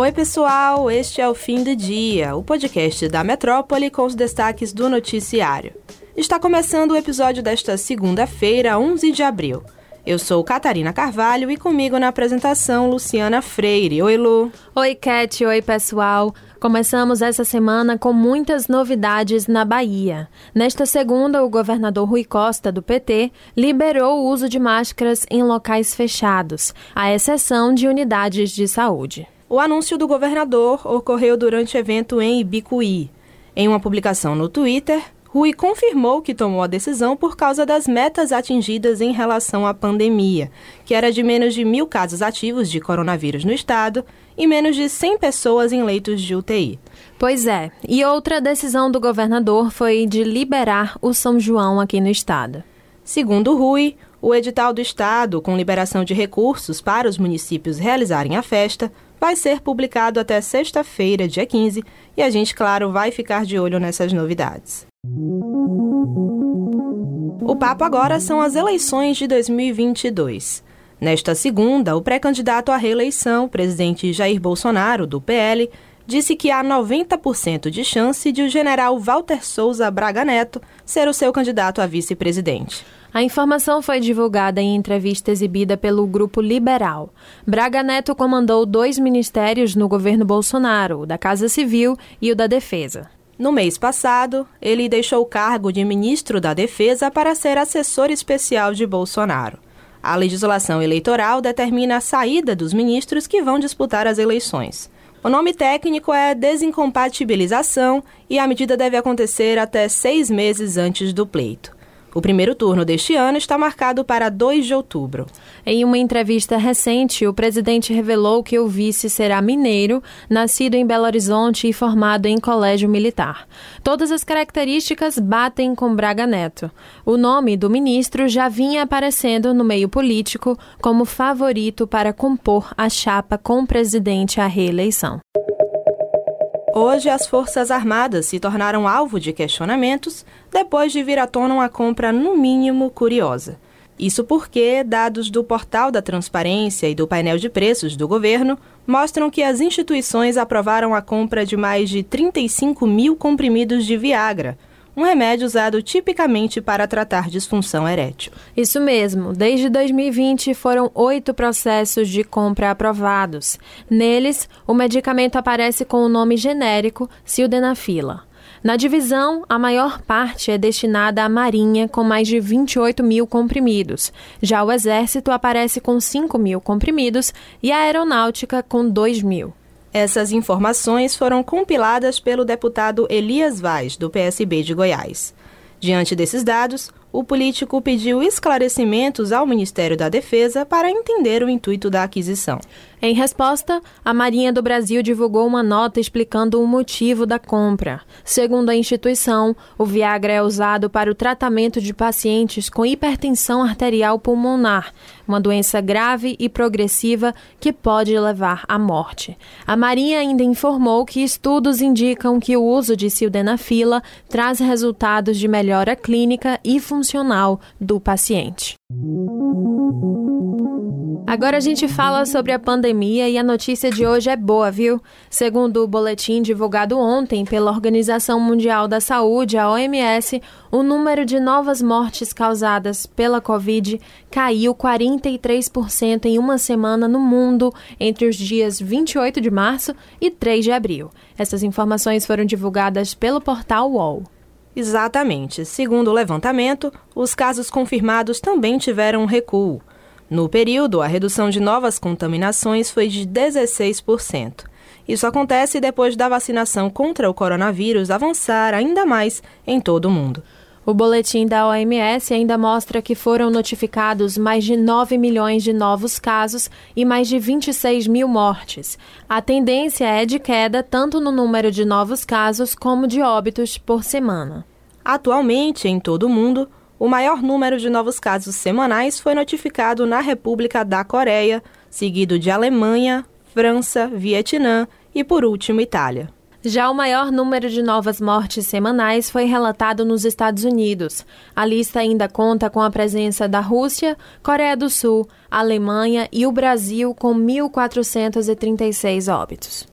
Oi, pessoal, este é o Fim do Dia, o podcast da Metrópole com os destaques do noticiário. Está começando o episódio desta segunda-feira, 11 de abril. Eu sou Catarina Carvalho e comigo na apresentação Luciana Freire. Oi, Lu. Oi, Cat. Oi, pessoal. Começamos essa semana com muitas novidades na Bahia. Nesta segunda, o governador Rui Costa, do PT, liberou o uso de máscaras em locais fechados, à exceção de unidades de saúde. O anúncio do governador ocorreu durante evento em Ibicuí. Em uma publicação no Twitter, Rui confirmou que tomou a decisão por causa das metas atingidas em relação à pandemia, que era de menos de mil casos ativos de coronavírus no estado e menos de 100 pessoas em leitos de UTI. Pois é, e outra decisão do governador foi de liberar o São João aqui no estado. Segundo Rui, o edital do estado com liberação de recursos para os municípios realizarem a festa vai ser publicado até sexta-feira, dia 15, e a gente, claro, vai ficar de olho nessas novidades. O papo agora são as eleições de 2022. Nesta segunda, o pré-candidato à reeleição, presidente Jair Bolsonaro, do PL, disse que há 90% de chance de o general Walter Souza Braga Neto ser o seu candidato a vice-presidente. A informação foi divulgada em entrevista exibida pelo Grupo Liberal. Braga Neto comandou dois ministérios no governo Bolsonaro, o da Casa Civil e o da Defesa. No mês passado, ele deixou o cargo de ministro da Defesa para ser assessor especial de Bolsonaro. A legislação eleitoral determina a saída dos ministros que vão disputar as eleições. O nome técnico é desincompatibilização e a medida deve acontecer até seis meses antes do pleito. O primeiro turno deste ano está marcado para 2 de outubro. Em uma entrevista recente, o presidente revelou que o vice será mineiro, nascido em Belo Horizonte e formado em colégio militar. Todas as características batem com Braga Neto. O nome do ministro já vinha aparecendo no meio político como favorito para compor a chapa com o presidente à reeleição. Hoje, as Forças Armadas se tornaram alvo de questionamentos depois de vir à tona uma compra, no mínimo, curiosa. Isso porque dados do Portal da Transparência e do painel de preços do governo mostram que as instituições aprovaram a compra de mais de 35 mil comprimidos de Viagra, um remédio usado tipicamente para tratar disfunção erétil. Isso mesmo. Desde 2020 foram oito processos de compra aprovados. Neles, o medicamento aparece com o nome genérico Sildenafila. Na divisão, a maior parte é destinada à Marinha, com mais de 28 mil comprimidos. Já o Exército aparece com 5 mil comprimidos e a Aeronáutica com 2 mil. Essas informações foram compiladas pelo deputado Elias Vaz, do PSB de Goiás. Diante desses dados, o político pediu esclarecimentos ao Ministério da Defesa para entender o intuito da aquisição. Em resposta, a Marinha do Brasil divulgou uma nota explicando o motivo da compra. Segundo a instituição, o Viagra é usado para o tratamento de pacientes com hipertensão arterial pulmonar, uma doença grave e progressiva que pode levar à morte. A Marinha ainda informou que estudos indicam que o uso de sildenafila traz resultados de melhora clínica e funcional do paciente. Agora a gente fala sobre a pandemia e a notícia de hoje é boa, viu? Segundo o boletim divulgado ontem pela Organização Mundial da Saúde, a OMS, o número de novas mortes causadas pela Covid caiu 43% em uma semana no mundo entre os dias 28 de março e 3 de abril. Essas informações foram divulgadas pelo portal UOL. Exatamente. Segundo o levantamento, os casos confirmados também tiveram um recuo. No período, a redução de novas contaminações foi de 16%. Isso acontece depois da vacinação contra o coronavírus avançar ainda mais em todo o mundo. O boletim da OMS ainda mostra que foram notificados mais de 9 milhões de novos casos e mais de 26 mil mortes. A tendência é de queda tanto no número de novos casos como de óbitos por semana. Atualmente, em todo o mundo, o maior número de novos casos semanais foi notificado na República da Coreia, seguido de Alemanha, França, Vietnã e, por último, Itália. Já o maior número de novas mortes semanais foi relatado nos Estados Unidos. A lista ainda conta com a presença da Rússia, Coreia do Sul, Alemanha e o Brasil, com 1.436 óbitos.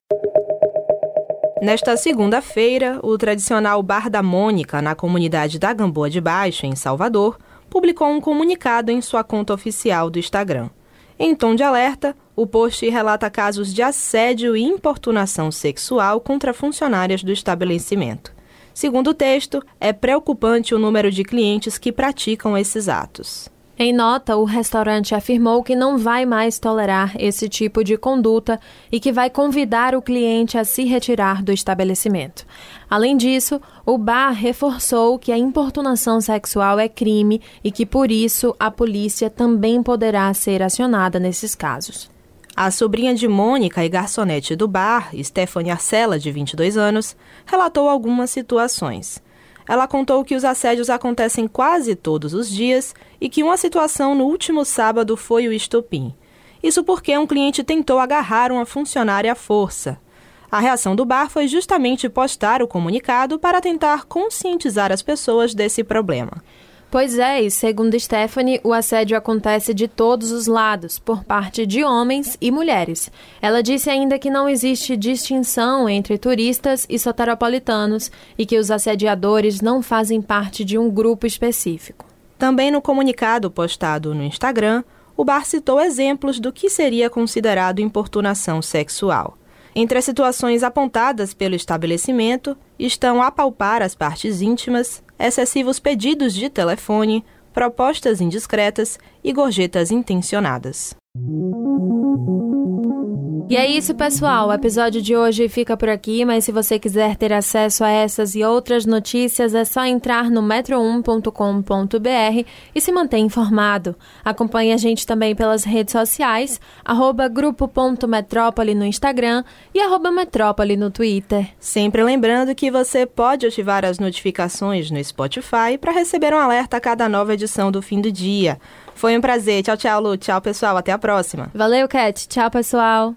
Nesta segunda-feira, o tradicional Bar da Mônica, na comunidade da Gamboa de Baixo, em Salvador, publicou um comunicado em sua conta oficial do Instagram. Em tom de alerta, o post relata casos de assédio e importunação sexual contra funcionárias do estabelecimento. Segundo o texto, é preocupante o número de clientes que praticam esses atos. Em nota, o restaurante afirmou que não vai mais tolerar esse tipo de conduta e que vai convidar o cliente a se retirar do estabelecimento. Além disso, o bar reforçou que a importunação sexual é crime e que, por isso, a polícia também poderá ser acionada nesses casos. A sobrinha de Mônica e garçonete do bar, Stephanie Arcela, de 22 anos, relatou algumas situações. Ela contou que os assédios acontecem quase todos os dias e que uma situação no último sábado foi o estopim. Isso porque um cliente tentou agarrar uma funcionária à força. A reação do bar foi justamente postar o comunicado para tentar conscientizar as pessoas desse problema. Pois é, e segundo Stephanie, o assédio acontece de todos os lados, por parte de homens e mulheres. Ela disse ainda que não existe distinção entre turistas e soteropolitanos e que os assediadores não fazem parte de um grupo específico. Também no comunicado postado no Instagram, o bar citou exemplos do que seria considerado importunação sexual. Entre as situações apontadas pelo estabelecimento estão apalpar as partes íntimas, excessivos pedidos de telefone, propostas indiscretas e gorjetas intencionadas. E é isso, pessoal. O episódio de hoje fica por aqui, mas se você quiser ter acesso a essas e outras notícias, é só entrar no metro1.com.br e se manter informado. Acompanhe a gente também pelas redes sociais, arroba grupo.metrópole no Instagram e arroba metrópole no Twitter. Sempre lembrando que você pode ativar as notificações no Spotify para receber um alerta a cada nova edição do fim do dia. Foi um prazer. Tchau, tchau, Lu. Tchau, pessoal. Até a próxima. Valeu, Cat. Tchau, pessoal.